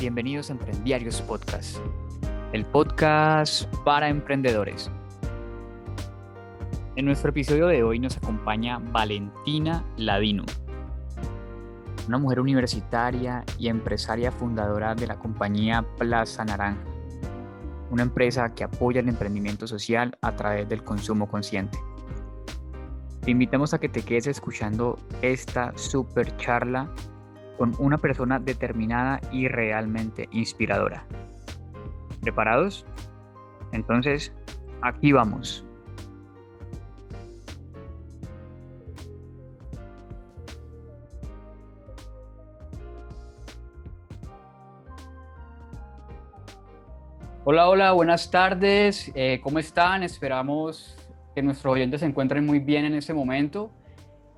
bienvenidos a Emprendiarios Podcast, el podcast para emprendedores. En nuestro episodio de hoy nos acompaña Valentina Ladino, una mujer universitaria y empresaria fundadora de la compañía Plaza Naranja, una empresa que apoya el emprendimiento social a través del consumo consciente. Te invitamos a que te quedes escuchando esta super charla con una persona determinada y realmente inspiradora. ¿Preparados? Entonces, aquí vamos. Hola, hola, buenas tardes. Eh, ¿Cómo están? Esperamos que nuestros oyentes se encuentren muy bien en este momento.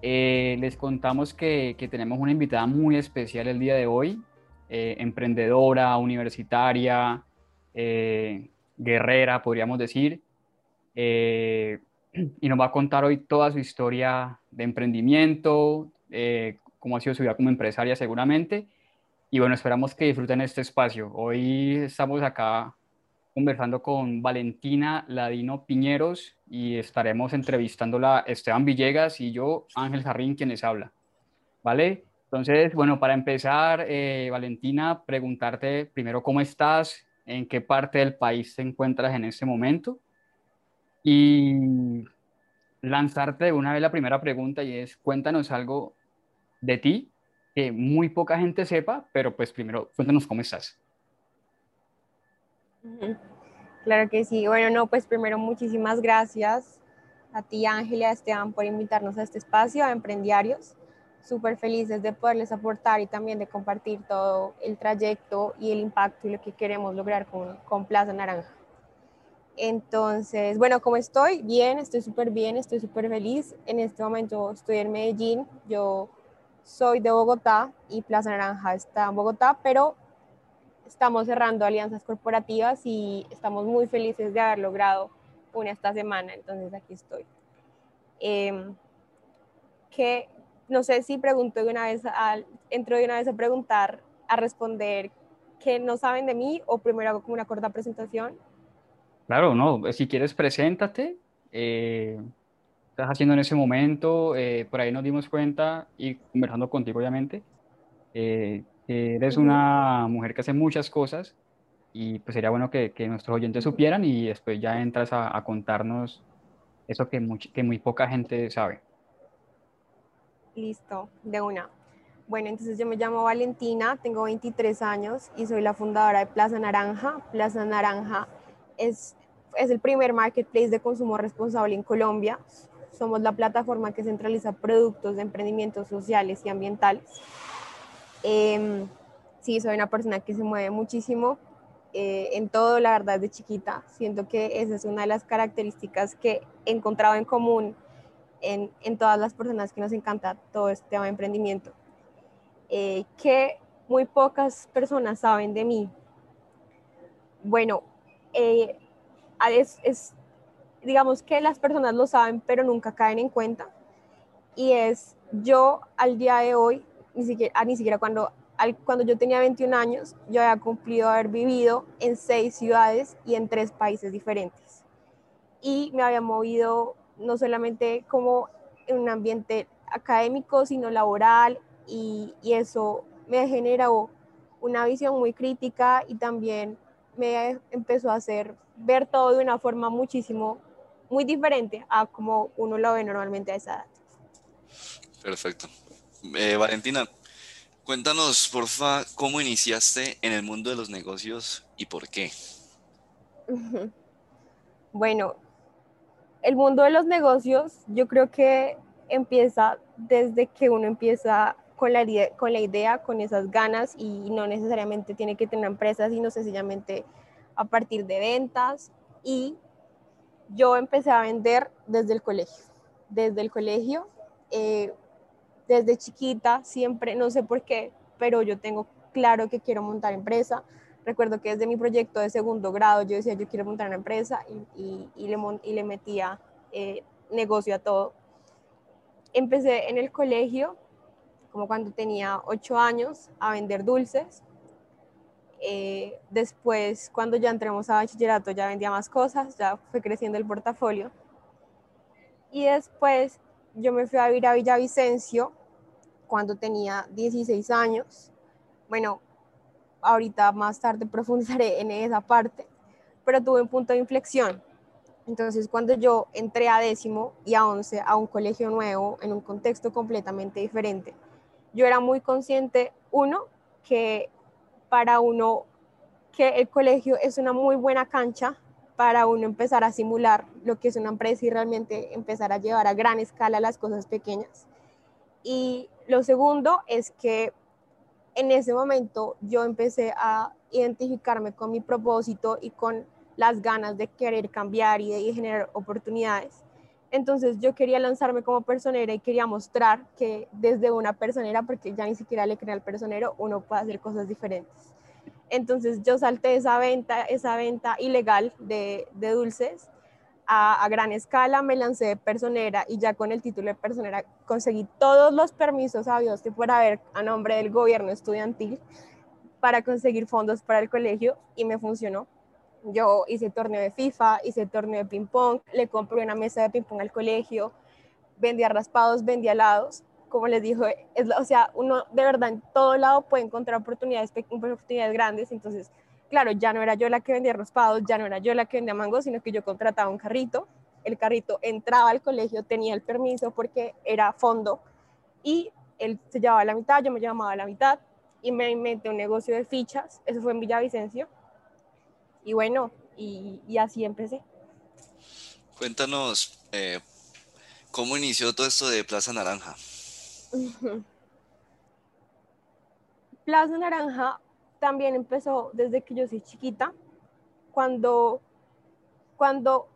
Eh, les contamos que, tenemos una invitada muy especial el día de hoy, eh, emprendedora, universitaria, eh, guerrera, podríamos decir, y nos va a contar hoy toda su historia de emprendimiento, cómo ha sido su vida como empresaria seguramente, y bueno, esperamos que disfruten este espacio. Hoy estamos acá conversando con Valentina Ladino Piñeros y estaremos entrevistándola Esteban Villegas y yo, Ángel Jarrín, quienes habla. ¿Vale? Entonces, bueno, para empezar, eh, Valentina, preguntarte primero cómo estás, en qué parte del país te encuentras en este momento y lanzarte una vez la primera pregunta y es, cuéntanos algo de ti que muy poca gente sepa, pero pues primero cuéntanos cómo estás. Claro que sí. Bueno, no, pues primero muchísimas gracias a ti, Ángel y a Esteban por invitarnos a este espacio, a Emprendiarios. Súper felices de poderles aportar y también de compartir todo el trayecto y el impacto y lo que queremos lograr con, con Plaza Naranja. Entonces, bueno, ¿cómo estoy? Bien, estoy súper bien, estoy súper feliz. En este momento estoy en Medellín. Yo soy de Bogotá y Plaza Naranja está en Bogotá, pero estamos cerrando alianzas corporativas y estamos muy felices de haber logrado una esta semana, entonces aquí estoy. Eh, que no sé si pregunto de una vez, al, entro de una vez a preguntar, a responder que no saben de mí o primero hago como una corta presentación. Claro, no, si quieres preséntate, eh, estás haciendo en ese momento, eh, por ahí nos dimos cuenta y conversando contigo obviamente, eh, eres una mujer que hace muchas cosas y pues sería bueno que, que nuestros oyentes supieran y después ya entras a, a contarnos eso que, que muy poca gente sabe. Listo, de una. Bueno, entonces yo me llamo Valentina, tengo 23 años y soy la fundadora de Plaza Naranja. Plaza Naranja es, es el primer marketplace de consumo responsable en Colombia. Somos la plataforma que centraliza productos de emprendimientos sociales y ambientales Em, sí, soy una persona que se mueve muchísimo eh, en todo, la verdad, de chiquita. Siento que esa es una de las características que he encontrado en común en, todas las personas que nos encanta todo este tema de emprendimiento. Eh, que muy pocas personas saben de mí. Bueno, eh, es, digamos que las personas lo saben, pero nunca caen en cuenta. Y es yo al día de hoy ni siquiera, ah, ni siquiera cuando, cuando yo tenía 21 años, yo había cumplido haber vivido en seis ciudades y en tres países diferentes. Y me había movido no solamente como en un ambiente académico, sino laboral, y, y eso me generó una visión muy crítica y también me empezó a hacer ver todo de una forma muchísimo, muy diferente a como uno lo ve normalmente a esa edad. Perfecto. Eh, Valentina, cuéntanos, porfa, cómo iniciaste en el mundo de los negocios y por qué. Bueno, el mundo de los negocios yo creo que empieza desde que uno empieza con la, idea, con la idea, con esas ganas y no necesariamente tiene que tener empresas, sino sencillamente a partir de ventas. Y yo empecé a vender desde el colegio. Desde el colegio eh, desde chiquita, siempre, no sé por qué, pero yo tengo claro que quiero montar empresa. Recuerdo que desde mi proyecto de segundo grado yo decía, yo quiero montar una empresa y, y, le, y le, metía eh, negocio a todo. Empecé en el colegio, como cuando tenía ocho años, a vender dulces. Eh, después, cuando ya entremos a bachillerato, ya vendía más cosas, ya fue creciendo el portafolio. Y después yo me fui a vivir a Villavicencio cuando tenía 16 años. Bueno, ahorita más tarde profundizaré en esa parte, pero tuve un punto de inflexión. Entonces, cuando yo entré a décimo y a once a un colegio nuevo, en un contexto completamente diferente, yo era muy consciente, uno, que para uno, que el colegio es una muy buena cancha para uno empezar a simular lo que es una empresa y realmente empezar a llevar a gran escala las cosas pequeñas. Y lo segundo es que en ese momento yo empecé a identificarme con mi propósito y con las ganas de querer cambiar y generar oportunidades. Entonces yo quería lanzarme como personera y quería mostrar que desde una personera, porque ya ni siquiera le crea al personero, uno puede hacer cosas diferentes. Entonces yo salté esa venta, esa venta ilegal de, dulces a, a, gran escala, me lancé de personera y ya con el título de personera conseguí todos los permisos habidos que fuera haber a nombre del gobierno estudiantil para conseguir fondos para el colegio y me funcionó. Yo hice torneo de FIFA, hice torneo de ping pong, le compré una mesa de ping pong al colegio, vendía raspados, vendía helados. Como les dijo, es, o sea, uno de verdad en todo lado puede encontrar oportunidades, oportunidades grandes. Entonces, claro, ya no era yo la que vendía raspados, ya no era yo la que vendía mangos, sino que yo contrataba un carrito. El carrito entraba al colegio, tenía el permiso porque era fondo y él se llevaba la mitad, yo me llamaba la mitad y me inventé un negocio de fichas. Eso fue en Villavicencio y bueno, y, y así empecé. Cuéntanos, eh, ¿cómo inició todo esto de Plaza Naranja? Plaza Naranja también empezó desde que yo soy chiquita, cuando, cuando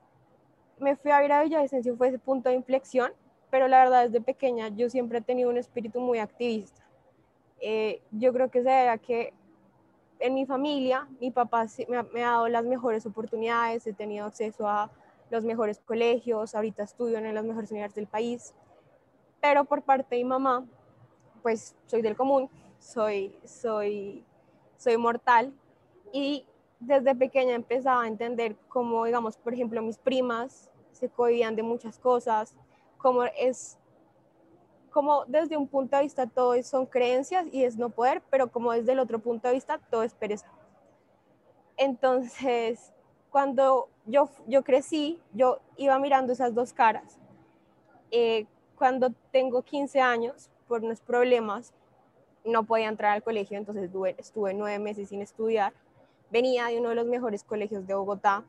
me fui a ir a Villavicencio fue ese punto de inflexión, pero la verdad desde pequeña yo siempre he tenido un espíritu muy activista. Eh, yo creo que se debe a que en mi familia, mi papá me ha, me ha, dado las mejores oportunidades, he tenido acceso a los mejores colegios, ahorita estudio en las mejores universidades del país, pero por parte de mi mamá, pues soy del común, soy, soy, soy mortal y desde pequeña empezaba a entender cómo, digamos, por ejemplo, mis primas se cohibían de muchas cosas, cómo es como desde un punto de vista todo son creencias y es no poder, pero como desde el otro punto de vista todo es pereza. Entonces, cuando yo, yo crecí, yo iba mirando esas dos caras. Eh, cuando tengo 15 años, por unos problemas, no podía entrar al colegio, entonces estuve, nueve meses sin estudiar. Venía de uno de los mejores colegios de Bogotá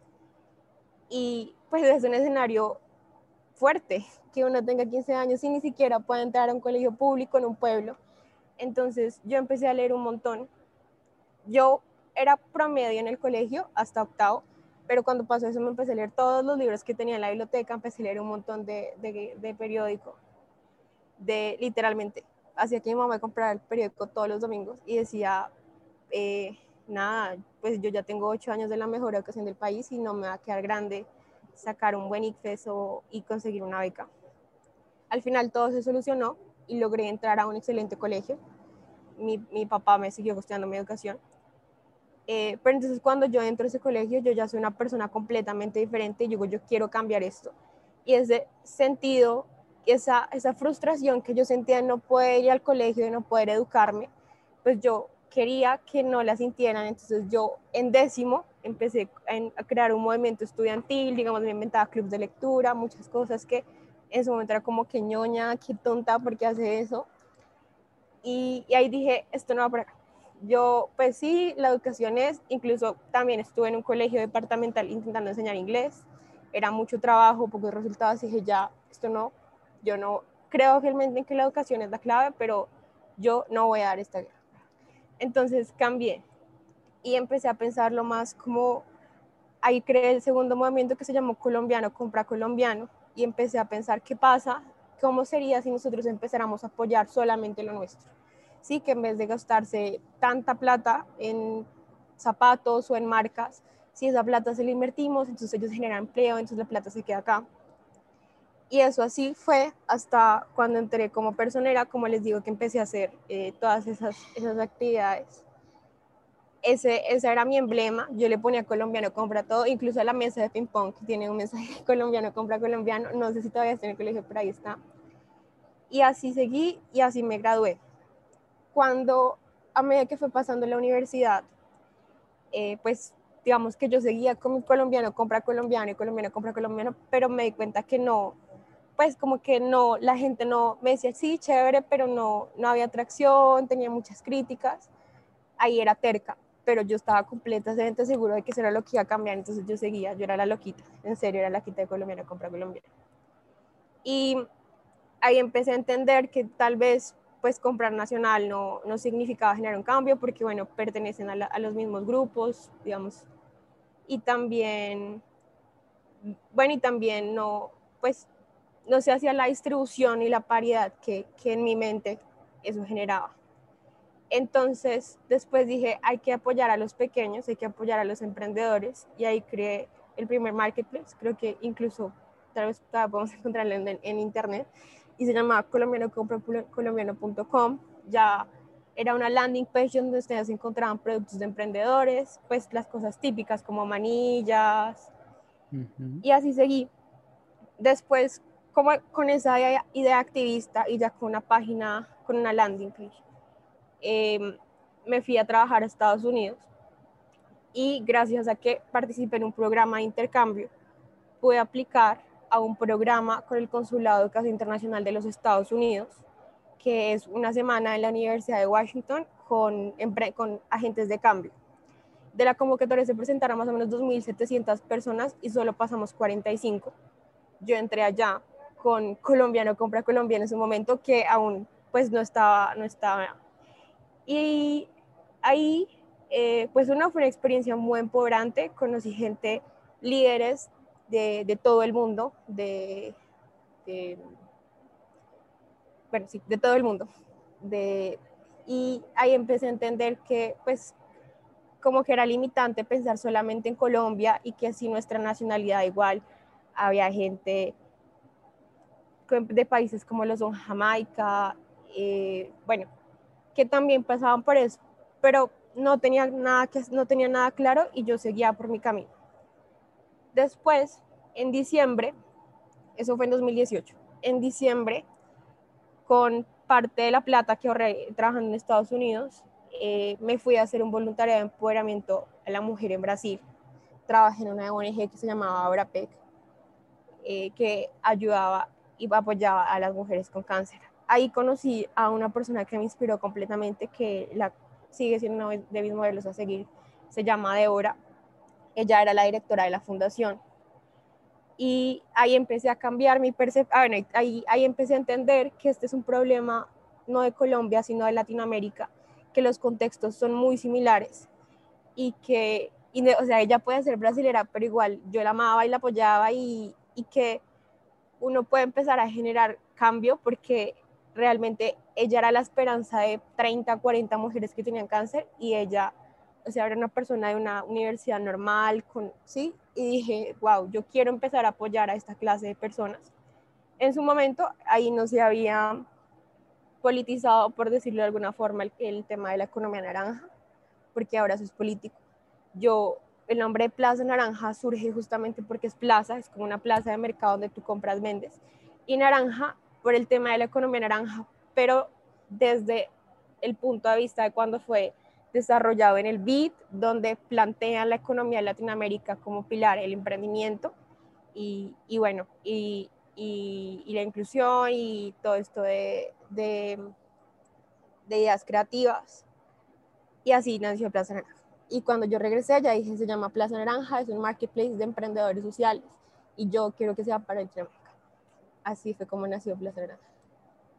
y pues es un escenario fuerte que uno tenga 15 años y ni siquiera pueda entrar a un colegio público en un pueblo. Entonces yo empecé a leer un montón. Yo era promedio en el colegio hasta octavo, pero cuando pasó eso me empecé a leer todos los libros que tenía en la biblioteca, empecé a leer un montón de, de, de periódico, de literalmente. Hacía que mi mamá comprara el periódico todos los domingos y decía, eh, nada, pues yo ya tengo ocho años de la mejor educación del país y no me va a quedar grande sacar un buen ICFES o, y conseguir una beca. Al final todo se solucionó y logré entrar a un excelente colegio. Mi, mi papá me siguió costeando mi educación. Eh, pero entonces cuando yo entro a ese colegio, yo ya soy una persona completamente diferente y digo, yo quiero cambiar esto. Y ese sentido, esa, esa frustración que yo sentía de no poder ir al colegio, de no poder educarme, pues yo quería que no la sintieran. Entonces yo en décimo empecé a, crear un movimiento estudiantil, digamos, me inventaba clubes de lectura, muchas cosas que en su momento era como que ñoña, qué tonta, ¿por qué hace eso? Y, y, ahí dije, esto no va por acá. Yo, pues sí, la educación es, incluso también estuve en un colegio departamental intentando enseñar inglés, era mucho trabajo, pocos resultados, y dije, ya, esto no, yo no creo fielmente en que la educación es la clave, pero yo no voy a dar esta guerra. Entonces cambié y empecé a pensarlo más como, ahí creé el segundo movimiento que se llamó colombiano, compra colombiano, y empecé a pensar qué pasa, cómo sería si nosotros empezáramos a apoyar solamente lo nuestro. Sí, que en vez de gastarse tanta plata en zapatos o en marcas, si esa plata se la invertimos, entonces ellos generan empleo, entonces la plata se queda acá. Y eso así fue hasta cuando entré como personera, como les digo, que empecé a hacer eh, todas esas, esas actividades. ese, ese era mi emblema. Yo le ponía colombiano compra todo, incluso a la mesa de ping pong que tiene un mensaje colombiano compra colombiano. No sé si todavía está en el colegio, pero ahí está. Y así seguí y así me gradué. Cuando a medida que fue pasando la universidad, eh, pues digamos que yo seguía con mi colombiano compra colombiano y colombiano compra colombiano, pero me di cuenta que no, pues como que no, la gente no, me decía, sí, chévere, pero no, no había atracción, tenía muchas críticas, ahí era terca, pero yo estaba completamente seguro de que eso era lo que iba a cambiar, entonces yo seguía, yo era la loquita, en serio, era la quita de colombiano, compra colombiano. Y ahí empecé a entender que tal vez pues comprar nacional no, no significaba generar un cambio porque bueno, pertenecen a, los mismos grupos, digamos, y también, bueno, y también no, pues no se hacía la distribución y la paridad que, que en mi mente eso generaba. Entonces, después dije, hay que apoyar a los pequeños, hay que apoyar a los emprendedores y ahí creé el primer marketplace, creo que incluso tal vez podemos encontrarlo en, en internet, y se llamaba colombiano.com. Ya era una landing page donde ustedes encontraban productos de emprendedores, pues las cosas típicas como manillas, y así seguí. Después, como con esa idea activista y ya con una página, con una landing page, em, me fui a trabajar a Estados Unidos y gracias a que participé en un programa de intercambio, pude aplicar a un programa con el Consulado de Educación Internacional de los Estados Unidos, que es una semana en la Universidad de Washington con, con agentes de cambio. De la convocatoria se presentaron más o menos 2.700 personas y solo pasamos 45. Yo entré allá con colombiano, compra colombiano en su momento, que aún pues no estaba, no estaba. Y ahí, eh, pues una fue una experiencia muy empoderante, conocí gente, líderes de, todo el mundo, de, bueno, sí, de todo el mundo. De, y ahí empecé a entender que, pues, como que era limitante pensar solamente en Colombia y que así nuestra nacionalidad igual había gente de países como los son Jamaica, eh, bueno, que también pasaban por eso, pero no tenía nada que no tenía nada claro y yo seguía por mi camino. Después, en diciembre, eso fue en 2018, en diciembre, con parte de la plata que ahorré trabajando en Estados Unidos, eh, me fui a hacer un voluntariado de empoderamiento a la mujer en Brasil. Trabajé en una ONG que se llamaba Abrapec, eh, que ayudaba y apoyaba a las mujeres con cáncer. Ahí conocí a una persona que me inspiró completamente, que la, sigue siendo una de mis modelos a seguir, se llama Deborah ella era la directora de la fundación. Y ahí empecé a cambiar mi percepción, ah, bueno, ahí, ahí empecé a entender que este es un problema no de Colombia, sino de Latinoamérica, que los contextos son muy similares y que, o sea, ella puede ser brasilera, pero igual yo la amaba y la apoyaba y, y que uno puede empezar a generar cambio porque realmente ella era la esperanza de 30, 40 mujeres que tenían cáncer y ella o sea, era una persona de una universidad normal, con, ¿sí? Y dije, wow, yo quiero empezar a apoyar a esta clase de personas. En su momento, ahí no se había politizado, por decirlo de alguna forma, el, tema de la economía naranja, porque ahora eso es político. Yo, el nombre de Plaza Naranja surge justamente porque es plaza, es como una plaza de mercado donde tú compras, vendes. Y naranja por el tema de la economía naranja, pero desde el punto de vista de cuando fue desarrollado en el BID, donde plantean la economía de Latinoamérica como pilar, el emprendimiento y, y bueno, y, y, la inclusión y todo esto de, de, de, ideas creativas. Y así nació Plaza Naranja. Y cuando yo regresé allá dije, se llama Plaza Naranja, es un marketplace de emprendedores sociales y yo quiero que sea para Latinoamérica. Así fue como nació Plaza Naranja.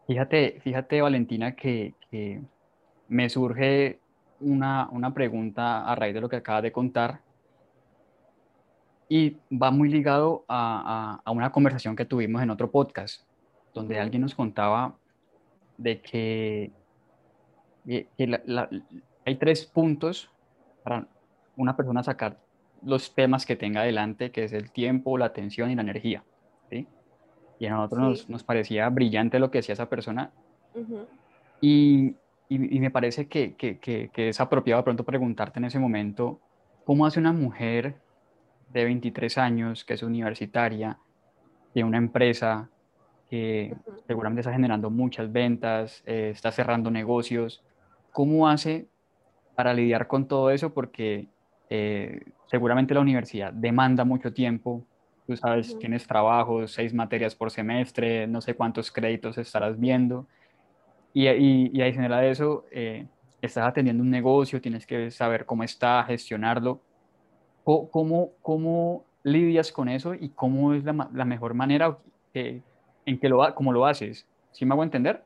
Fíjate, fíjate Valentina, que, que me surge una, una pregunta a raíz de lo que acabas de contar y va muy ligado a, a, una conversación que tuvimos en otro podcast, donde alguien nos contaba de que, hay tres puntos para una persona sacar los temas que tenga adelante, que es el tiempo, la atención y la energía. ¿sí? Y a nosotros nos, nos, parecía brillante lo que decía esa persona. Y y, me parece que, que, que, que, es apropiado pronto preguntarte en ese momento, ¿cómo hace una mujer de 23 años, que es universitaria, de una empresa que seguramente está generando muchas ventas, eh, está cerrando negocios, ¿cómo hace para lidiar con todo eso? Porque eh, seguramente la universidad demanda mucho tiempo, tú sabes, tienes trabajo, seis materias por semestre, no sé cuántos créditos estarás viendo. Y, y, y adicional a eso, eh, estás atendiendo un negocio, tienes que saber cómo está, gestionarlo. ¿Cómo, cómo lidias con eso y cómo es la, la mejor manera en que lo, cómo lo haces? ¿Sí me hago entender?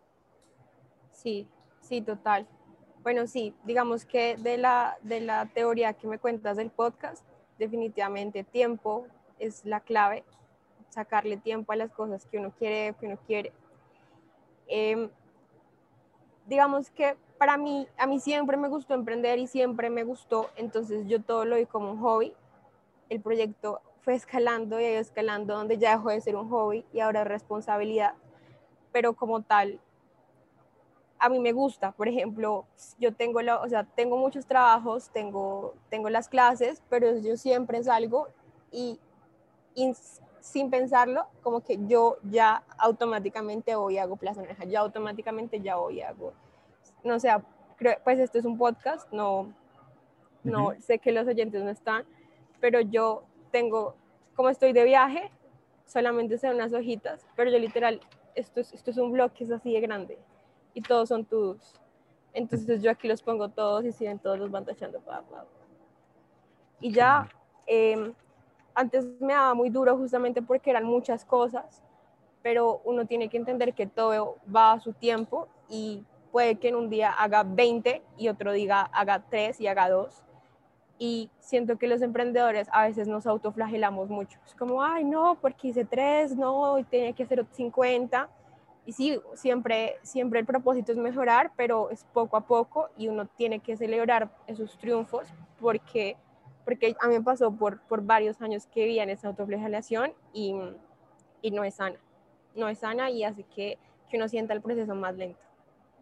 Sí, sí, total. Bueno, sí, digamos que de la, de la teoría que me cuentas del podcast, definitivamente tiempo es la clave, sacarle tiempo a las cosas que uno quiere, que uno quiere. Em, digamos que para mí, a mí siempre me gustó emprender y siempre me gustó, entonces yo todo lo vi como un hobby. El proyecto fue escalando y escalando donde ya dejó de ser un hobby y ahora es responsabilidad, pero como tal, a mí me gusta, por ejemplo, yo tengo, la, o sea, tengo muchos trabajos, tengo, tengo las clases, pero yo siempre salgo y, y sin pensarlo, como que yo ya automáticamente voy y hago Plaza Naranja, ya automáticamente ya voy y hago, no sé, pues esto es un podcast, no, no sé que los oyentes no están, pero yo tengo, como estoy de viaje, solamente son unas hojitas, pero yo literal, esto es, esto es un blog que es así de grande y todos son tus. Entonces yo aquí los pongo todos y siguen todos los van tachando. Pa, Y ya, em, antes me daba muy duro justamente porque eran muchas cosas, pero uno tiene que entender que todo va a su tiempo y puede que en un día haga 20 y otro día haga 3 y haga 2. Y siento que los emprendedores a veces nos autoflagelamos mucho. Es como, ay, no, porque hice 3, no, y tenía que hacer 50 y sí, siempre, siempre el propósito es mejorar, pero es poco a poco y uno tiene que celebrar esos triunfos porque, porque a mí me pasó por, por varios años que vivía en esa autoflagelación y, y no es sana. No es sana y hace que, que uno sienta el proceso más lento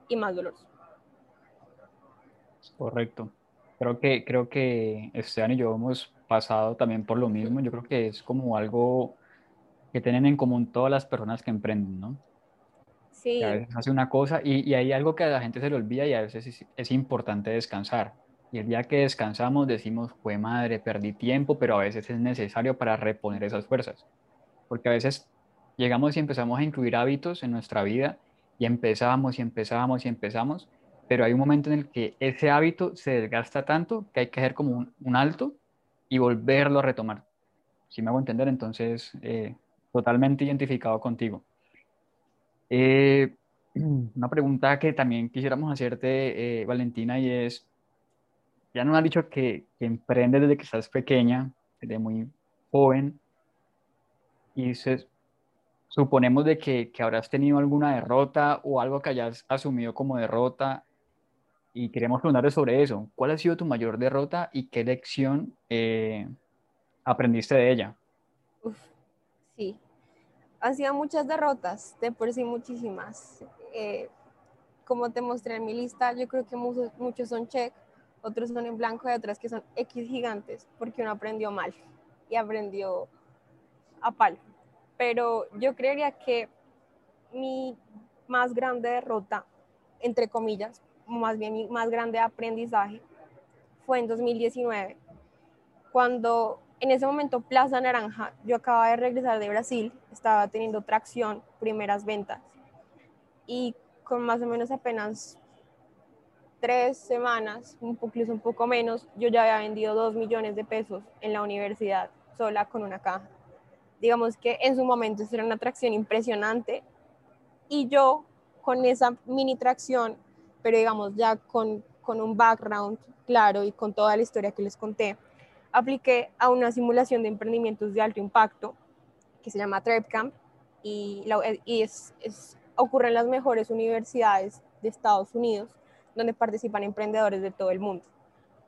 y más doloroso. Correcto. Creo que, creo que Esteban y yo hemos pasado también por lo mismo. Yo creo que es como algo que tienen en común todas las personas que emprenden, ¿no? Sí. a veces hace una cosa y, y, hay algo que a la gente se le olvida y a veces es, es, importante descansar. Y el día que descansamos decimos, fue madre, perdí tiempo, pero a veces es necesario para reponer esas fuerzas. Porque a veces llegamos y empezamos a incluir hábitos en nuestra vida y empezamos y empezamos y empezamos, pero hay un momento en el que ese hábito se desgasta tanto que hay que hacer como un, un alto y volverlo a retomar. Si me hago entender, entonces, eh, totalmente identificado contigo. Eh, una pregunta que también quisiéramos hacerte, eh, Valentina, y es, ya nos has dicho que, que emprendes desde que estás pequeña, desde muy joven, y se, suponemos de que, que, habrás tenido alguna derrota o algo que hayas asumido como derrota, y queremos preguntarte sobre eso. ¿Cuál ha sido tu mayor derrota y qué lección eh, aprendiste de ella? Uf, sí, han sido muchas derrotas, de por sí muchísimas. Eh, como te mostré en mi lista, yo creo que muchos, muchos son check, otros son en blanco y otras que son X gigantes, porque uno aprendió mal y aprendió a palo. Pero yo creería que mi más grande derrota, entre comillas, más bien mi más grande aprendizaje, fue en 2019, cuando en ese momento Plaza Naranja, yo acababa de regresar de Brasil, estaba teniendo tracción, primeras ventas, y con más o menos apenas tres semanas, incluso un poco menos, yo ya había vendido dos millones de pesos en la universidad, sola con una caja. Digamos que en su momento era una atracción impresionante y yo con esa mini tracción, pero digamos ya con, con un background claro y con toda la historia que les conté, apliqué a una simulación de emprendimientos de alto impacto que se llama TrepCamp y, y es, ocurre en las mejores universidades de Estados Unidos donde participan emprendedores de todo el mundo.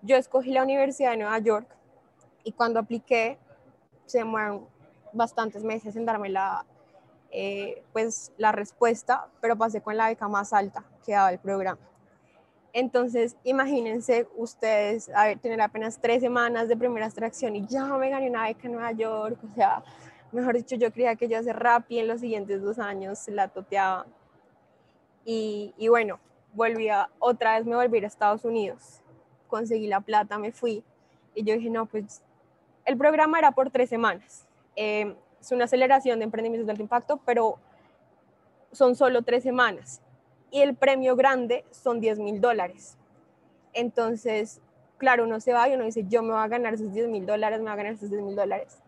Yo escogí la Universidad de Nueva York y cuando apliqué se demoraron bastantes meses en darme la, eh, pues, la respuesta, pero pasé con la beca más alta que daba el programa. Entonces, imagínense ustedes a tener apenas tres semanas de primera extracción y ya me gané una beca en Nueva York. O sea, mejor dicho, yo creía que yo hacer Rappi en los siguientes dos años la toteaba. Y, y bueno, volví a, otra vez me volví a Estados Unidos. Conseguí la plata, me fui. Y yo dije, no, pues el programa era por tres semanas. Eh, es una aceleración de emprendimientos de alto impacto, pero son solo tres semanas y el premio grande son 10 mil dólares. Entonces, claro, uno se va y uno dice, yo me voy a ganar esos 10 mil dólares, me voy a ganar esos 10 mil dólares.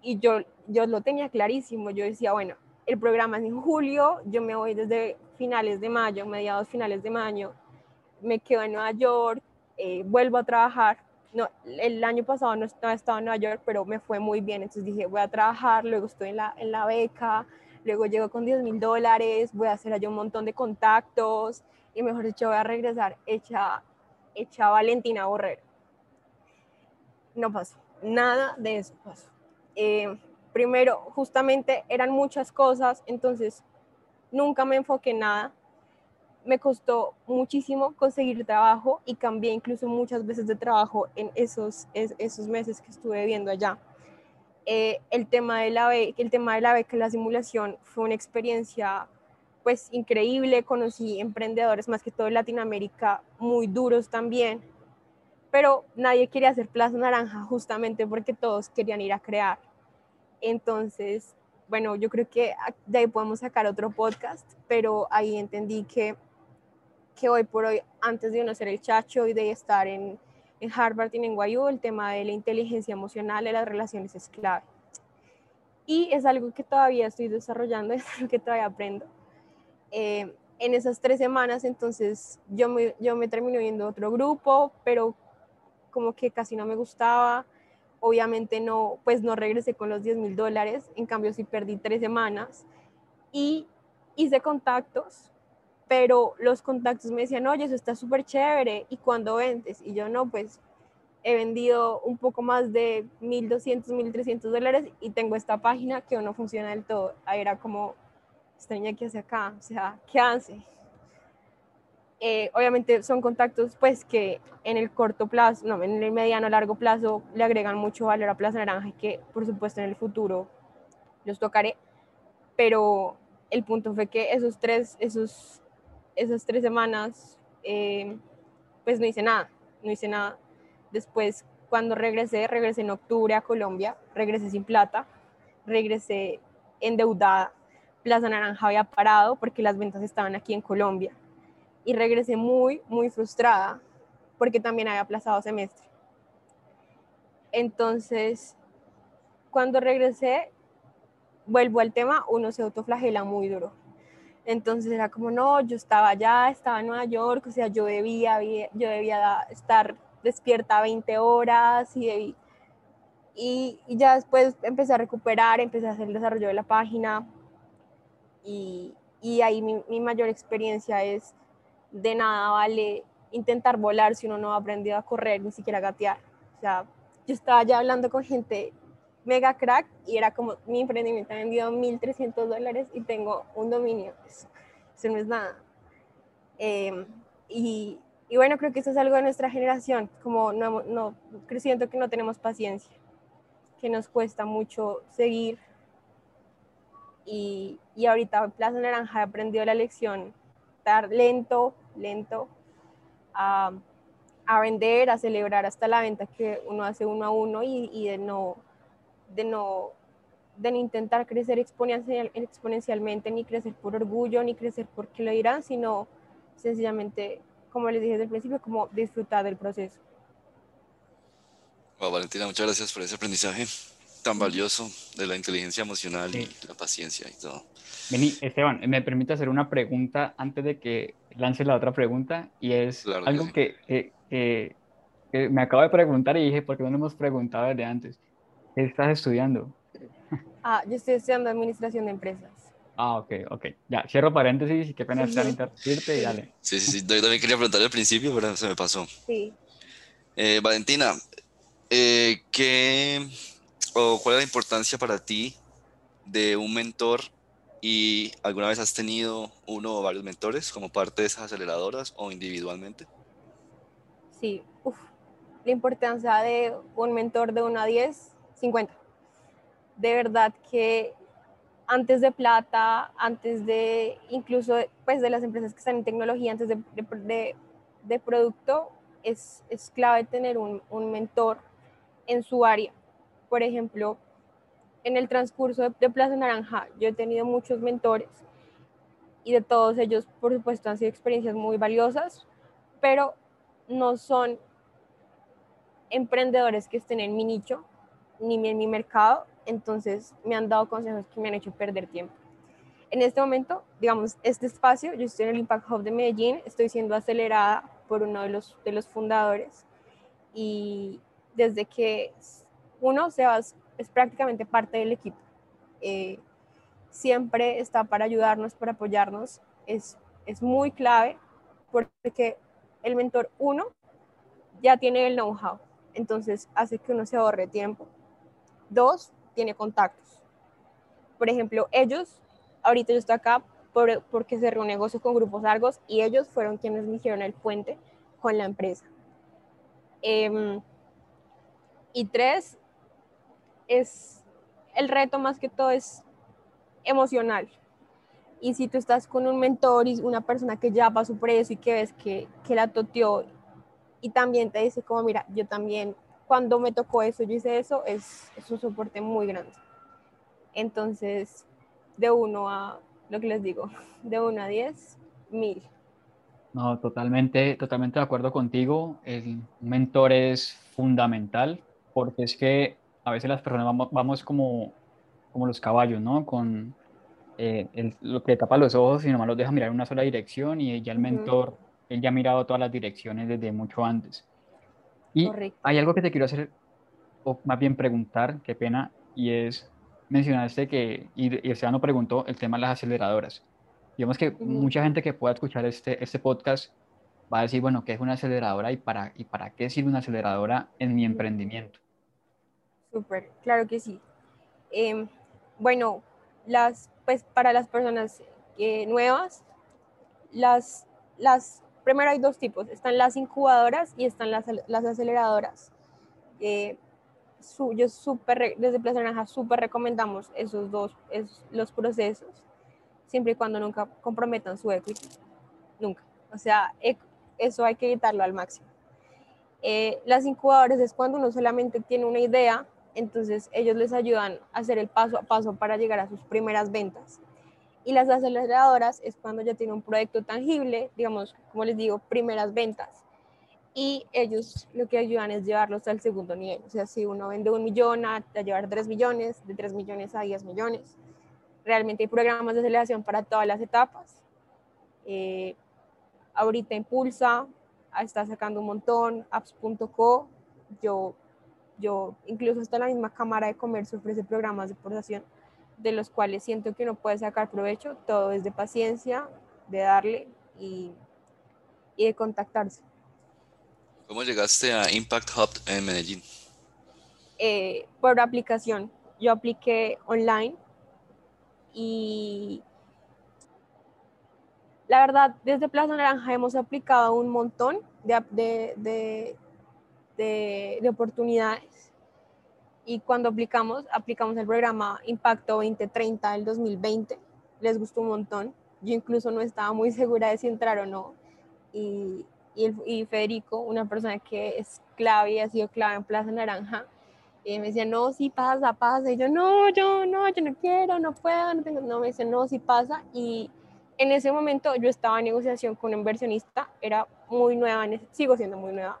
Y yo, yo lo tenía clarísimo, yo decía, bueno, el programa es en julio, yo me voy desde finales de mayo, mediados finales de mayo, me quedo en Nueva York, eh, vuelvo a trabajar. No, el año pasado no, estaba en Nueva York, pero me fue muy bien, entonces dije, voy a trabajar, luego estoy en la, en la beca, luego llego con 10 mil dólares, voy a hacer allá un montón de contactos y mejor dicho voy a regresar hecha, hecha Valentina Borrero. No pasó, nada de eso pasó. Eh, primero, justamente eran muchas cosas, entonces nunca me enfoqué en nada. Me costó muchísimo conseguir trabajo y cambié incluso muchas veces de trabajo en esos, esos meses que estuve viviendo allá. Eh, el, tema de la el tema de la beca, la simulación, fue una experiencia pues increíble, conocí emprendedores más que todo en Latinoamérica muy duros también, pero nadie quería hacer Plaza Naranja justamente porque todos querían ir a crear. Entonces, bueno, yo creo que de ahí podemos sacar otro podcast, pero ahí entendí que, que hoy por hoy, antes de uno ser el chacho y de estar en, en Harvard y en NYU el tema de la inteligencia emocional de las relaciones es clave. Y es algo que todavía estoy desarrollando, es algo que todavía aprendo. Eh, en esas tres semanas, entonces, yo me, yo me terminé viendo otro grupo, pero como que casi no me gustaba. Obviamente no, pues no regresé con los 10 mil dólares, en cambio sí perdí tres semanas y hice contactos pero los contactos me decían, oye, eso está súper chévere, ¿y cuándo vendes? Y yo no, pues he vendido un poco más de 1.200, 1.300 dólares y tengo esta página que no funciona del todo. Ahí era como, extraña que hace acá, o sea, ¿qué hace? Eh, obviamente son contactos pues que en el corto plazo, no, en el mediano largo plazo le agregan mucho valor a Plaza Naranja y que por supuesto en el futuro los tocaré, pero el punto fue que esos tres, esos esas tres semanas, eh, pues no hice nada, no hice nada. Después, cuando regresé, regresé en octubre a Colombia, regresé sin plata, regresé endeudada. Plaza Naranja había parado porque las ventas estaban aquí en Colombia. Y regresé muy, muy frustrada porque también había aplazado semestre. Entonces, cuando regresé, vuelvo al tema, uno se autoflagela muy duro entonces era como, no, yo estaba allá, estaba en Nueva York, o sea, yo debía, yo debía estar despierta 20 horas y, y, ya después empecé a recuperar, empecé a hacer el desarrollo de la página y, y ahí mi, mi, mayor experiencia es de nada vale intentar volar si uno no ha aprendido a correr, ni siquiera a gatear. O sea, yo estaba ya hablando con gente mega crack y era como mi emprendimiento ha vendido 1.300 dólares y tengo un dominio. Eso, no es nada. Em, y, y, bueno, creo que eso es algo de nuestra generación, como no, no, que no tenemos paciencia, que nos cuesta mucho seguir. Y, y ahorita Plaza Naranja he aprendido la lección, estar lento, lento, a, a vender, a celebrar hasta la venta que uno hace uno a uno y, y de no de no, de intentar crecer exponencial, exponencialmente, ni crecer por orgullo, ni crecer porque lo dirán, sino sencillamente, como les dije desde el principio, como disfrutar del proceso. Valentina, muchas gracias por ese aprendizaje tan valioso de la inteligencia emocional y la paciencia y todo. Vení, Esteban, me permite hacer una pregunta antes de que lance la otra pregunta y es algo que, que, que, me acabo de preguntar y dije, ¿por qué no lo hemos preguntado desde antes? ¿Qué estás estudiando? Ah, yo estoy estudiando administración de empresas. Ah, ok, ok. Ya, cierro paréntesis y qué pena estar interrumpirte y dale. Sí, sí, sí. Yo también quería preguntar al principio, pero se me pasó. Sí. Eh, Valentina, eh, ¿qué o cuál es la importancia para ti de un mentor ¿Y alguna vez has tenido uno o varios mentores como parte de esas aceleradoras o individualmente? Sí, Uf. la importancia de un mentor de 1 a 10, 50. De verdad que antes de plata, antes de incluso pues de las empresas que están en tecnología, antes de, de, de producto, es, es, clave tener un, un, mentor en su área. Por ejemplo, en el transcurso de, de, Plaza Naranja, yo he tenido muchos mentores y de todos ellos, por supuesto, han sido experiencias muy valiosas, pero no son emprendedores que estén en mi nicho ni en mi mercado, entonces me han dado consejos que me han hecho perder tiempo. En este momento, digamos, este espacio, yo estoy en el Impact Hub de Medellín, estoy siendo acelerada por uno de los, de los fundadores y desde que uno se va, es prácticamente parte del equipo. Eh, siempre está para ayudarnos, para apoyarnos, es, es muy clave porque el mentor uno ya tiene el know-how, entonces hace que uno se ahorre tiempo. Dos, tiene contactos. Por ejemplo, ellos, ahorita yo estoy acá por, porque cerré un negocio con Grupos Argos y ellos fueron quienes me hicieron el puente con la empresa. Eh, y tres, es el reto más que todo es emocional. Y si tú estás con un mentor y una persona que ya pasó por y que ves que, que la toteó y también te dice como, mira, yo también cuando me tocó eso, yo hice eso, es, es un soporte muy grande. Entonces, de uno a, lo que les digo, de uno a diez, mil. No, totalmente, totalmente de acuerdo contigo. El mentor es fundamental porque es que a veces las personas vamos, vamos como, como los caballos, ¿no? Con eh, el, lo que tapa los ojos y nomás los deja mirar en una sola dirección y ya el mentor, él ya ha mirado todas las direcciones desde mucho antes. Y hay algo que te quiero hacer, o más bien preguntar, qué pena, y es, mencionaste que, y, y no preguntó, el tema de las aceleradoras. Digamos que mucha gente que pueda escuchar este, este podcast va a decir, bueno, ¿qué es una aceleradora y para, y para qué sirve una aceleradora en mi emprendimiento? Súper, claro que sí. Em, bueno, las, pues para las personas eh, nuevas, las, las primero hay dos tipos, están las incubadoras y están las, las aceleradoras. Eh, su, yo super, desde Plaza Naranja súper recomendamos esos dos, esos, los procesos, siempre y cuando nunca comprometan su equity, nunca. O sea, eso hay que evitarlo al máximo. Eh, las incubadoras es cuando uno solamente tiene una idea, entonces ellos les ayudan a hacer el paso a paso para llegar a sus primeras ventas y las aceleradoras es cuando ya tiene un proyecto tangible, digamos, como les digo, primeras ventas. Y ellos lo que ayudan es llevarlos al segundo nivel. O sea, si uno vende un millón a, llevar tres millones, de tres millones a diez millones. Realmente hay programas de aceleración para todas las etapas. Eh, ahorita Impulsa está sacando un montón, apps.co. Yo, yo, incluso hasta la misma Cámara de Comercio ofrece programas de exportación de los cuales siento que uno puede sacar provecho, todo es de paciencia, de darle y, y de contactarse. ¿Cómo llegaste a Impact Hub en Medellín? Eh, por aplicación. Yo apliqué online y la verdad, desde Plaza Naranja hemos aplicado un montón de, de, de, de oportunidades y cuando aplicamos, aplicamos el programa Impacto 2030 del 2020, les gustó un montón. Yo incluso no estaba muy segura de si entrar o no. Y, y, Federico, una persona que es clave y ha sido clave en Plaza Naranja, y me decía, no, sí pasa, pasa. Y yo, no, yo no, yo no quiero, no puedo, no tengo. No, me dice, no, sí pasa. Y en ese momento yo estaba en negociación con un inversionista, era muy nueva, sigo siendo muy nueva,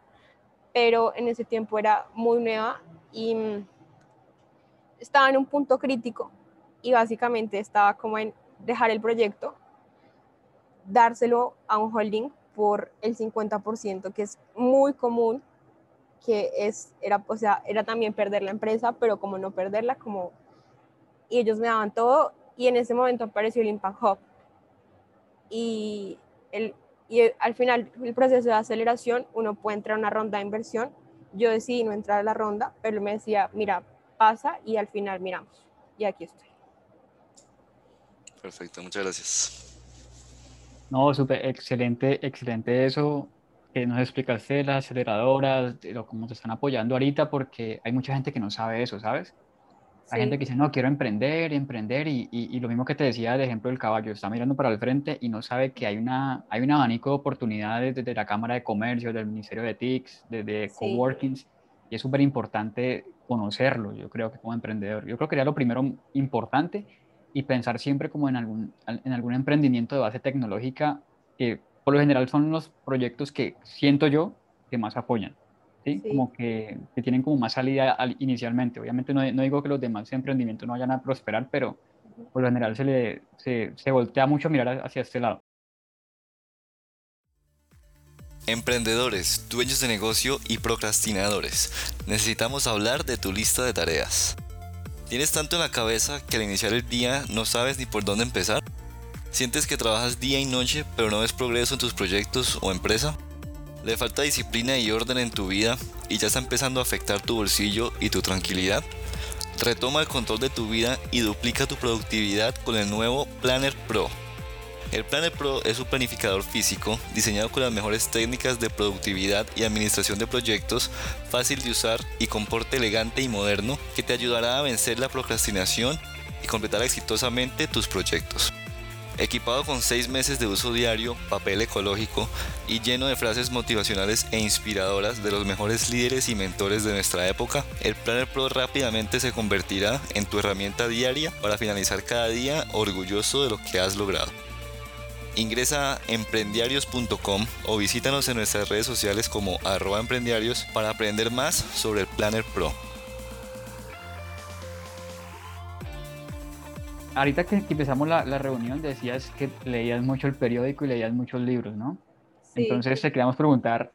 pero en ese tiempo era muy nueva y mm, estaba en un punto crítico y básicamente estaba como en dejar el proyecto, dárselo a un holding por el 50%, que es muy común, que es, era, o sea, era también perder la empresa, pero como no perderla, como, y ellos me daban todo, y en ese momento apareció el Impact Hub. Y, el, y al final, el proceso de aceleración, uno puede entrar a una ronda de inversión. Yo decidí no entrar a la ronda, pero me decía, mira, pasa y al final miramos. Y aquí estoy. Perfecto, muchas gracias. No, súper excelente, excelente eso que nos explicaste de las aceleradoras, de lo, cómo te están apoyando ahorita, porque hay mucha gente que no sabe eso, ¿sabes? Hay gente que dice, no, quiero emprender, emprender, y, y, lo mismo que te decía de ejemplo del caballo, está mirando para el frente y no sabe que hay, una, hay un abanico de oportunidades desde la Cámara de Comercio, del Ministerio de TICS, de, coworkings, y es súper importante conocerlo, yo creo que como emprendedor. Yo creo que sería lo primero importante y pensar siempre como en algún, en algún emprendimiento de base tecnológica que por lo general son los proyectos que siento yo que más apoyan. ¿Sí? Como que, que, tienen como más salida inicialmente. Obviamente no, no, digo que los demás emprendimientos no vayan a prosperar, pero por lo general se, le, se, se voltea mucho a mirar hacia este lado. Emprendedores, dueños de negocio y procrastinadores, necesitamos hablar de tu lista de tareas. ¿Tienes tanto en la cabeza que al iniciar el día no sabes ni por dónde empezar? ¿Sientes que trabajas día y noche pero no ves progreso en tus proyectos o empresa? ¿Le falta disciplina y orden en tu vida y ya está empezando a afectar tu bolsillo y tu tranquilidad? Retoma el control de tu vida y duplica tu productividad con el nuevo Planner Pro. El Planner Pro es un planificador físico diseñado con las mejores técnicas de productividad y administración de proyectos, fácil de usar y con porte elegante y moderno que te ayudará a vencer la procrastinación y completar exitosamente tus proyectos. Equipado con 6 meses de uso diario, papel ecológico y lleno de frases motivacionales e inspiradoras de los mejores líderes y mentores de nuestra época, el Planner Pro rápidamente se convertirá en tu herramienta diaria para finalizar cada día orgulloso de lo que has logrado. Ingresa a emprendiarios.com o visítanos en nuestras redes sociales como arroba emprendiarios para aprender más sobre el Planner Pro. Ahorita que, empezamos la, la, reunión decías que leías mucho el periódico y leías muchos libros, ¿no? Sí. Entonces te queríamos preguntar,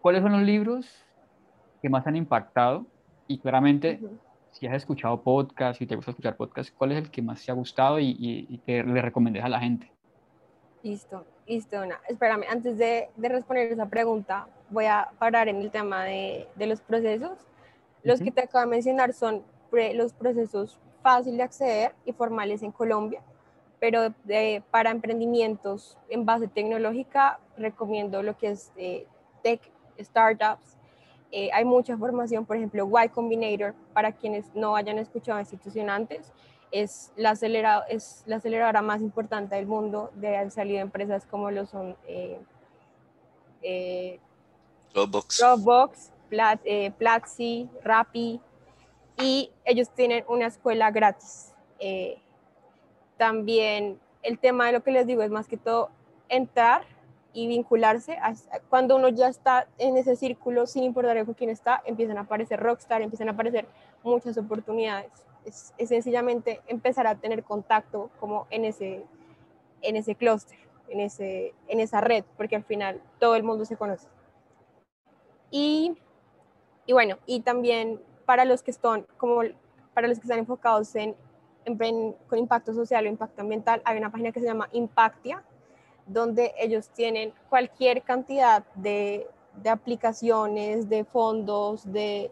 ¿cuáles son los libros que más han impactado? Y claramente, si has escuchado podcast, si te gusta escuchar podcast, ¿cuál es el que más te ha gustado y, y, que le recomendes a la gente? Listo, listo, Ana. Espérame, antes de, de, responder esa pregunta, voy a parar en el tema de, de los procesos. Los que te acabo de mencionar son los procesos fácil de acceder y formales en Colombia, pero para emprendimientos en base tecnológica recomiendo lo que es eh, tech, startups. Eh, hay mucha formación, por ejemplo, Y Combinator, para quienes no hayan escuchado institución antes, es la, es la aceleradora más importante del mundo de han salido empresas como lo son eh, eh Dropbox, Dropbox Plat, Platzi, Rappi, y ellos tienen una escuela gratis. Eh, también el tema de lo que les digo es más que todo entrar y vincularse. cuando uno ya está en ese círculo, sin importar con quién está, empiezan a aparecer rockstar, empiezan a aparecer muchas oportunidades. Es, sencillamente empezar a tener contacto como en ese, en ese clúster, en, en esa red, porque al final todo el mundo se conoce. Y, y bueno, y también para los que están, como para los que están enfocados en, con impacto social o impacto ambiental, hay una página que se llama Impactia, donde ellos tienen cualquier cantidad de, de aplicaciones, de fondos, de,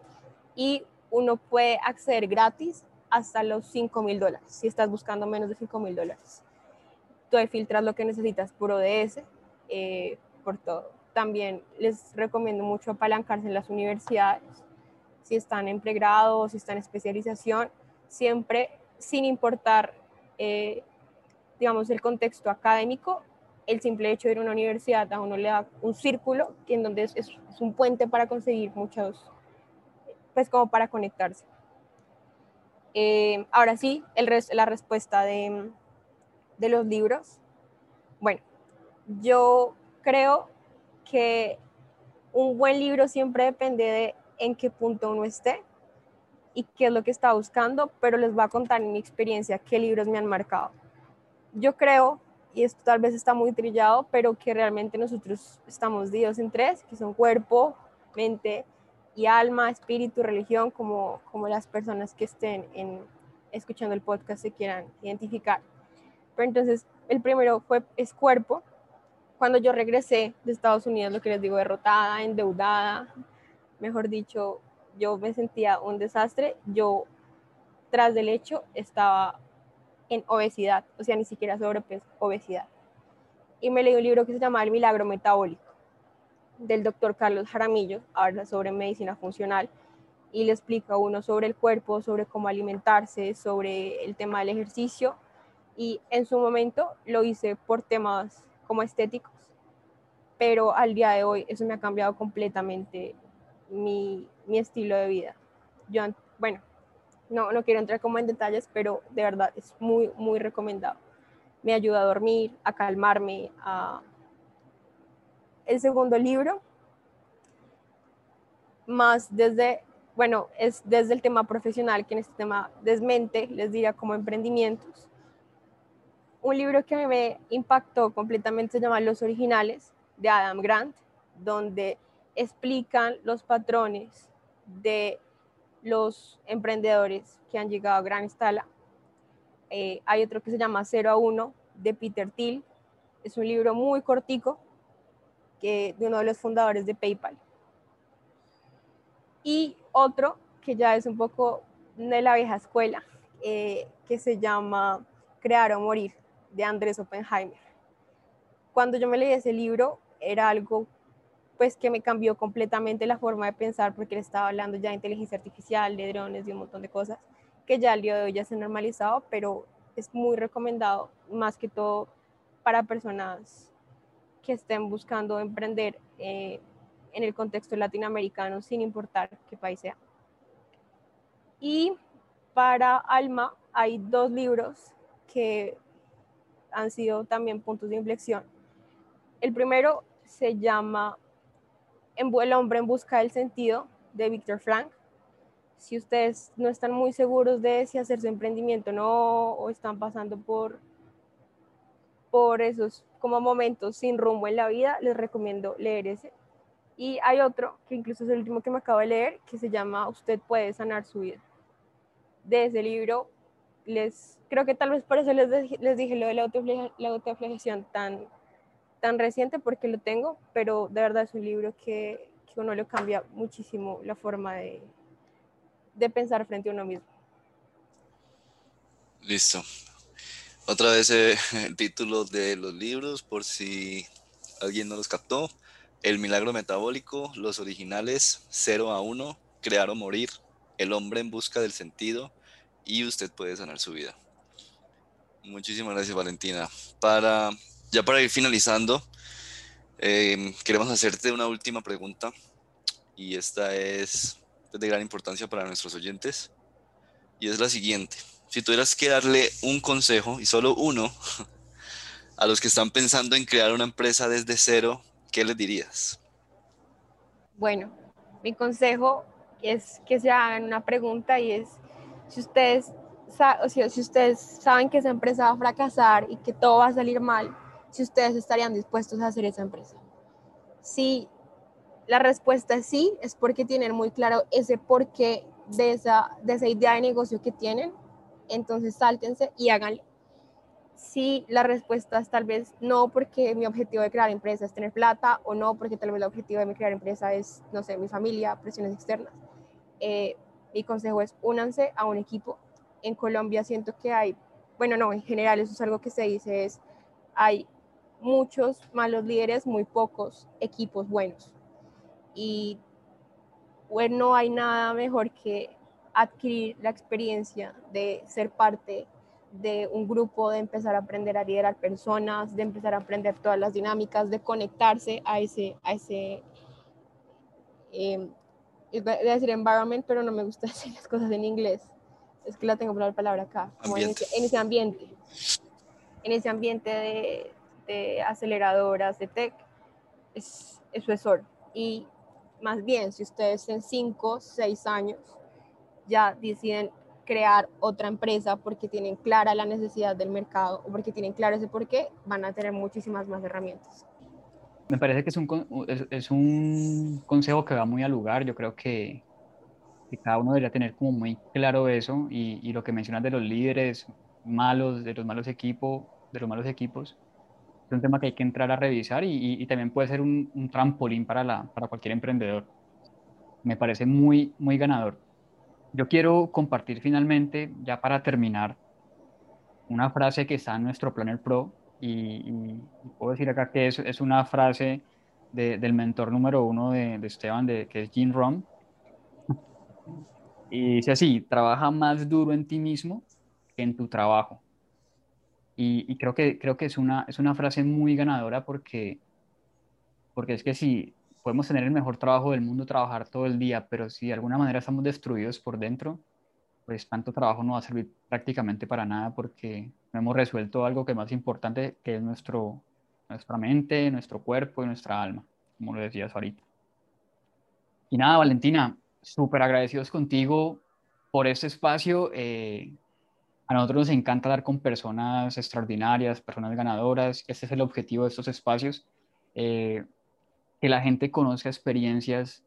y uno puede acceder gratis hasta los 5 mil dólares, si estás buscando menos de 5 mil dólares. Tú filtras lo que necesitas por ODS, eh, por todo. También les recomiendo mucho apalancarse en las universidades si están en pregrado si están en especialización, siempre sin importar, eh, digamos, el contexto académico, el simple hecho de ir a una universidad a uno le da un círculo en donde es, un puente para conseguir muchos, pues como para conectarse. Eh, ahora sí, el la respuesta de, de los libros. Bueno, yo creo que un buen libro siempre depende de en qué punto uno esté y qué es lo que está buscando, pero les voy a contar en mi experiencia qué libros me han marcado. Yo creo, y esto tal vez está muy trillado, pero que realmente nosotros estamos divididos en tres, que son cuerpo, mente y alma, espíritu, religión, como, como las personas que estén en, escuchando el podcast se quieran identificar. Pero entonces, el primero fue, es cuerpo. Cuando yo regresé de Estados Unidos, lo que les digo, derrotada, endeudada, mejor dicho, yo me sentía un desastre. Yo, tras del hecho, estaba en obesidad, o sea, ni siquiera sobrepeso, obesidad. Y me leí un libro que se llama El Milagro Metabólico, del doctor Carlos Jaramillo, habla sobre medicina funcional y le explica uno sobre el cuerpo, sobre cómo alimentarse, sobre el tema del ejercicio. Y en su momento lo hice por temas como estéticos, pero al día de hoy eso me ha cambiado completamente mi, mi estilo de vida. Yo, bueno, no, no quiero entrar como en detalles, pero de verdad es muy, muy recomendado. Me ayuda a dormir, a calmarme. A... El segundo libro, más desde, bueno, es desde el tema profesional, que en este tema desmente, les diría como emprendimientos. Un libro que me impactó completamente se llama Los Originales, de Adam Grant, donde explican los patrones de los emprendedores que han llegado a gran escala. Eh, hay otro que se llama 0 a 1 de Peter Thiel. Es un libro muy cortico que, de uno de los fundadores de PayPal. Y otro que ya es un poco de la vieja escuela, eh, que se llama Crear o Morir de Andrés Oppenheimer. Cuando yo me leí ese libro era algo pues que me cambió completamente la forma de pensar porque le estaba hablando ya de inteligencia artificial, de drones, de un montón de cosas que ya al día de hoy ya se han normalizado, pero es muy recomendado más que todo para personas que estén buscando emprender eh, en el contexto latinoamericano sin importar qué país sea. Y para Alma hay dos libros que han sido también puntos de inflexión. El primero se llama el hombre en busca del sentido de Víctor Frank. Si ustedes no están muy seguros de si hacer su emprendimiento no o están pasando por, por esos como momentos sin rumbo en la vida, les recomiendo leer ese. Y hay otro, que incluso es el último que me acabo de leer, que se llama Usted puede sanar su vida. De ese libro, les, creo que tal vez por eso les, les dije lo de la autoflagelación tan tan reciente porque lo tengo, pero de verdad es un libro que, que uno le cambia muchísimo la forma de, de pensar frente a uno mismo. Listo. Otra vez eh, el título de los libros, por si alguien no los captó. El milagro metabólico, los originales, 0 a 1, crear o morir, el hombre en busca del sentido y usted puede sanar su vida. Muchísimas gracias Valentina. Para ya para ir finalizando, em, queremos hacerte una última pregunta y esta es de gran importancia para nuestros oyentes y es la siguiente. Si tuvieras que darle un consejo y solo uno a los que están pensando en crear una empresa desde cero, ¿qué les dirías? Bueno, mi consejo es que se hagan una pregunta y es si ustedes, si ustedes saben que esa empresa va a fracasar y que todo va a salir mal, si ustedes estarían dispuestos a hacer esa empresa. Si la respuesta es sí, es porque tienen muy claro ese porqué de esa, de esa idea de negocio que tienen, entonces sáltense y háganlo. Si la respuesta es tal vez no, porque mi objetivo de crear empresa es tener plata, o no, porque tal vez el objetivo de mi crear empresa es, no sé, mi familia, presiones externas, eh, mi consejo es únanse a un equipo. En Colombia siento que hay, bueno, no, en general eso es algo que se dice, es hay muchos malos líderes, muy pocos equipos buenos. Y bueno, no hay nada mejor que adquirir la experiencia de ser parte de un grupo, de empezar a aprender a liderar personas, de empezar a aprender todas las dinámicas, de conectarse a ese, a ese eh, decir environment, pero no me gusta decir las cosas en inglés. Es que la tengo por la palabra acá, en ese ambiente, en ese ambiente de, de aceleradoras de tech, es, eso es oro. Y más bien, si ustedes en 5, 6 años ya deciden crear otra empresa porque tienen clara la necesidad del mercado o porque tienen claro ese por qué, van a tener muchísimas más herramientas. Me parece que es un, es, un consejo que va muy al lugar. Yo creo que, que, cada uno debería tener como muy claro eso y, y, lo que mencionas de los líderes malos, de los malos equipos, de los malos equipos, es un tema que hay que entrar a revisar y, también puede ser un, trampolín para, la, para cualquier emprendedor. Me parece muy, muy ganador. Yo quiero compartir finalmente, ya para terminar, una frase que está en nuestro Planner Pro y, puedo decir acá que es, es una frase del mentor número uno de, de Esteban, de, que es Jim Rom. Y dice así, trabaja más duro en ti mismo que en tu trabajo. Y, y, creo que, creo que es, una, es una frase muy ganadora porque, porque es que si podemos tener el mejor trabajo del mundo, trabajar todo el día, pero si de alguna manera estamos destruidos por dentro, pues tanto trabajo no va a servir prácticamente para nada porque no hemos resuelto algo que es más importante, que es nuestro, nuestra mente, nuestro cuerpo y nuestra alma, como lo decías ahorita. Y nada, Valentina, súper agradecidos contigo por este espacio. Eh, a nosotros nos encanta dar con personas extraordinarias, personas ganadoras. Este es el objetivo de estos espacios, eh, que la gente conozca experiencias,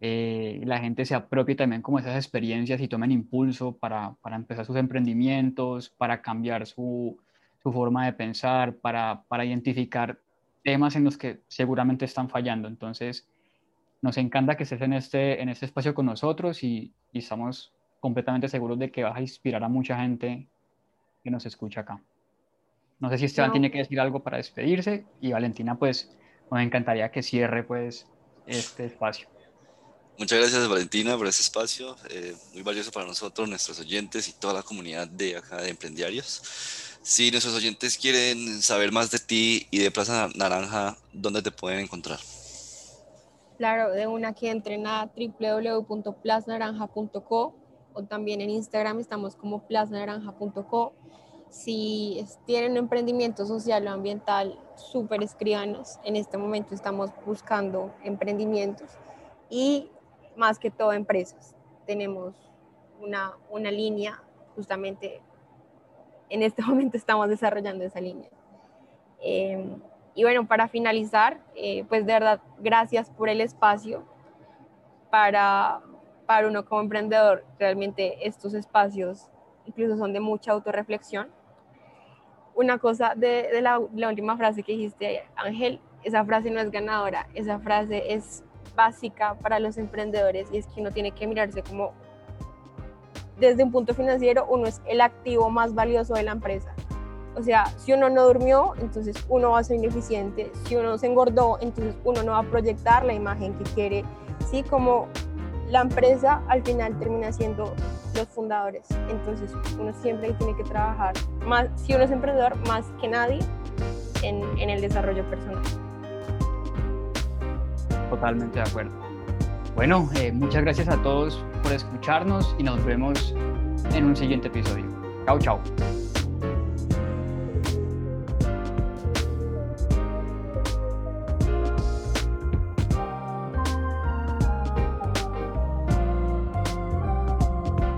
eh, la gente se apropie también como esas experiencias y tomen impulso para, para empezar sus emprendimientos, para cambiar su, su forma de pensar, para, para identificar temas en los que seguramente están fallando. Entonces, nos encanta que estés en este, en este espacio con nosotros y, y estamos completamente seguros de que vas a inspirar a mucha gente que nos escucha acá. No sé si Esteban tiene que decir algo para despedirse y Valentina, pues nos encantaría que cierre pues este espacio. Muchas gracias Valentina por este espacio, eh, muy valioso para nosotros, nuestros oyentes y toda la comunidad de acá de Emprendiarios. Si nuestros oyentes quieren saber más de ti y de Plaza Naranja, ¿dónde te pueden encontrar? Claro, de una que entren a www.plaznaranja.co o también en Instagram estamos como plaznaranja.co. Si tienen un emprendimiento social o ambiental, súper escribanos. En este momento estamos buscando emprendimientos y más que todo empresas. Tenemos una, una línea, justamente en este momento estamos desarrollando esa línea. Em, y bueno, para finalizar, eh, pues de verdad, gracias por el espacio para, para uno como emprendedor. Realmente estos espacios incluso son de mucha autorreflexión. Una cosa de, la, la, última frase que dijiste, Ángel, esa frase no es ganadora, esa frase es básica para los emprendedores y es que uno tiene que mirarse como desde un punto financiero, uno es el activo más valioso de la empresa. O sea, si uno no durmió, entonces uno va a ser ineficiente. Si uno se engordó, entonces uno no va a proyectar la imagen que quiere. Sí, como la empresa al final termina siendo los fundadores. Entonces uno siempre tiene que trabajar, más, si uno es emprendedor, más que nadie en, el desarrollo personal. Totalmente de acuerdo. Bueno, eh, muchas gracias a todos por escucharnos y nos vemos en un siguiente episodio. Chao, chao.